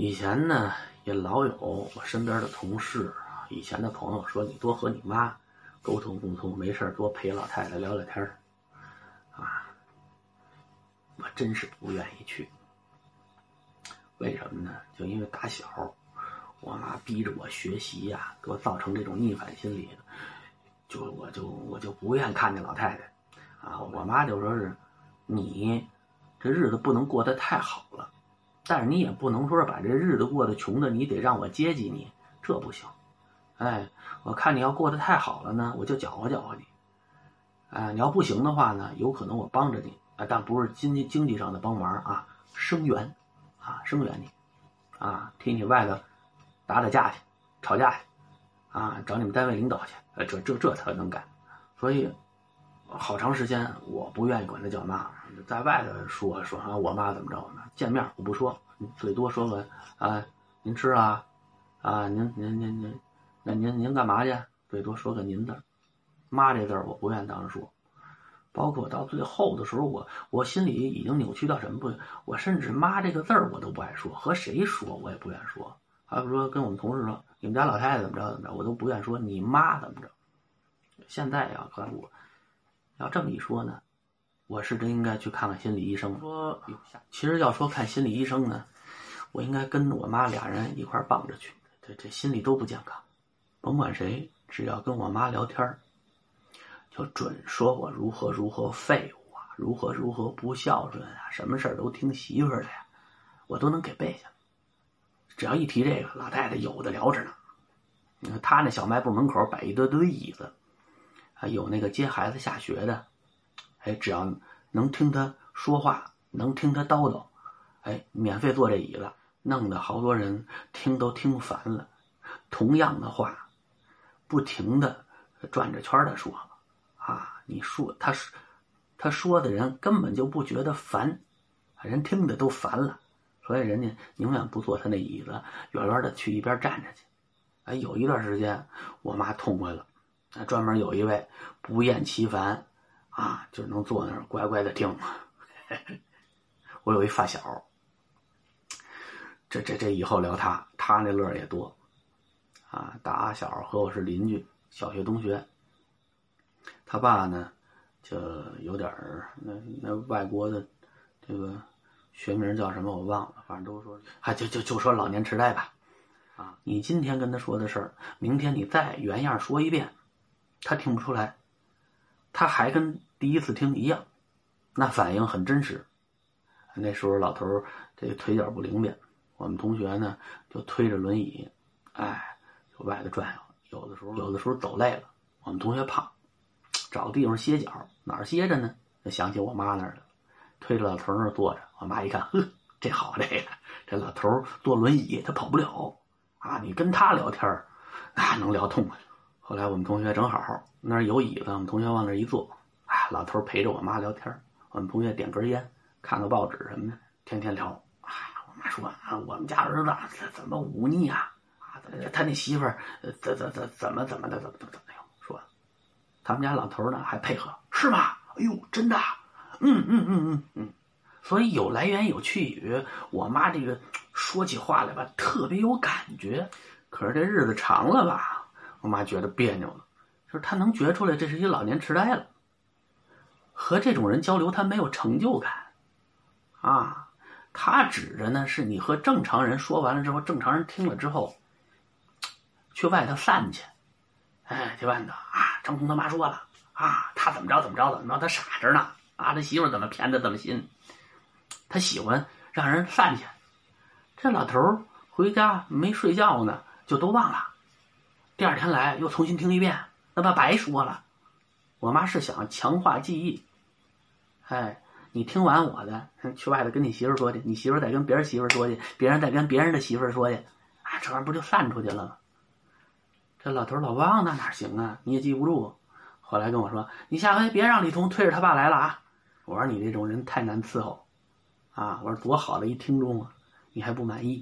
以前呢，也老有我身边的同事，以前的朋友说你多和你妈沟通沟通，没事多陪老太太聊聊天啊。我真是不愿意去，为什么呢？就因为打小我妈逼着我学习呀，给我造成这种逆反心理，就我就我就不愿看见老太太啊。我妈就说是你这日子不能过得太好了。但是你也不能说是把这日子过得穷的，你得让我接济你，这不行。哎，我看你要过得太好了呢，我就搅和搅和你。哎，你要不行的话呢，有可能我帮着你，啊，但不是经济经济上的帮忙啊，声援，啊，声援你，啊，替你外头打打架去，吵架去，啊，找你们单位领导去，这这这他能干。所以，好长时间我不愿意管他叫妈。在外头说说啊，我妈怎么着呢？见面我不说，最多说个啊，您吃啊，啊，您您您您，那您您干嘛去？最多说个您字，妈这字儿我不愿当着说。包括到最后的时候，我我心里已经扭曲到什么不？我甚至妈这个字儿我都不爱说，和谁说我也不愿说。还不说跟我们同事说，你们家老太太怎么着怎么着，我都不愿说你妈怎么着。现在呀，看我要这么一说呢。我是真应该去看看心理医生。说，其实要说看心理医生呢，我应该跟我妈俩人一块傍着去。这这心理都不健康，甭管谁，只要跟我妈聊天就准说我如何如何废物啊，如何如何不孝顺啊，什么事儿都听媳妇儿的呀，我都能给背下来。只要一提这个，老太太有的聊着呢。你看她那小卖部门口摆一堆堆椅子，还有那个接孩子下学的。哎，只要能听他说话，能听他叨叨，哎，免费坐这椅子，弄得好多人听都听烦了。同样的话，不停的转着圈的说，啊，你说他说他说的人根本就不觉得烦，人听的都烦了，所以人家宁愿不坐他那椅子，远远的去一边站着去。哎，有一段时间，我妈痛快了，专门有一位不厌其烦。啊，就能坐那儿乖乖的听。我有一发小，这这这以后聊他，他那乐也多。啊，打小和我是邻居，小学同学。他爸呢，就有点儿那那外国的这个学名叫什么我忘了，反正都说，啊就就就说老年痴呆吧。啊，你今天跟他说的事儿，明天你再原样说一遍，他听不出来，他还跟。第一次听一样，那反应很真实。那时候老头这个腿脚不灵便，我们同学呢就推着轮椅，哎，就外头转悠。有的时候有的时候走累了，我们同学胖，找个地方歇脚，哪儿歇着呢？就想起我妈那儿了，推着老头那儿坐着。我妈一看，呵，这好这个，这老头坐轮椅他跑不了啊！你跟他聊天儿，那能聊痛快。后来我们同学正好那儿有椅子，我们同学往那儿一坐。老头陪着我妈聊天我们同学点根烟，看个报纸什么的，天天聊。哎，我妈说啊，我们家儿子怎么忤逆啊？啊，他那媳妇儿怎怎怎怎么怎么的怎么怎么怎么样？说，他们家老头呢还配合，是吗？哎呦，真的？嗯嗯嗯嗯嗯。所以有来源有去语，我妈这个说起话来吧，特别有感觉。可是这日子长了吧，我妈觉得别扭了，就是她能觉出来这是一老年痴呆了。和这种人交流，他没有成就感，啊，他指着呢是你和正常人说完了之后，正常人听了之后，去外头散去，哎，去外头啊，张红他妈说了啊，他怎么着怎么着怎么着，他傻着呢啊，他媳妇怎么骗的怎么信，他喜欢让人散去，这老头回家没睡觉呢，就都忘了，第二天来又重新听一遍，那不白说了。我妈是想强化记忆。哎，你听完我的，去外头跟你媳妇说去，你媳妇再跟别人媳妇说去，别人再跟别人的媳妇说去，啊，这玩意儿不就散出去了吗？这老头老忘那哪行啊？你也记不住。后来跟我说，你下回别让李彤推着他爸来了啊！我说你这种人太难伺候，啊！我说多好的一听众啊，你还不满意？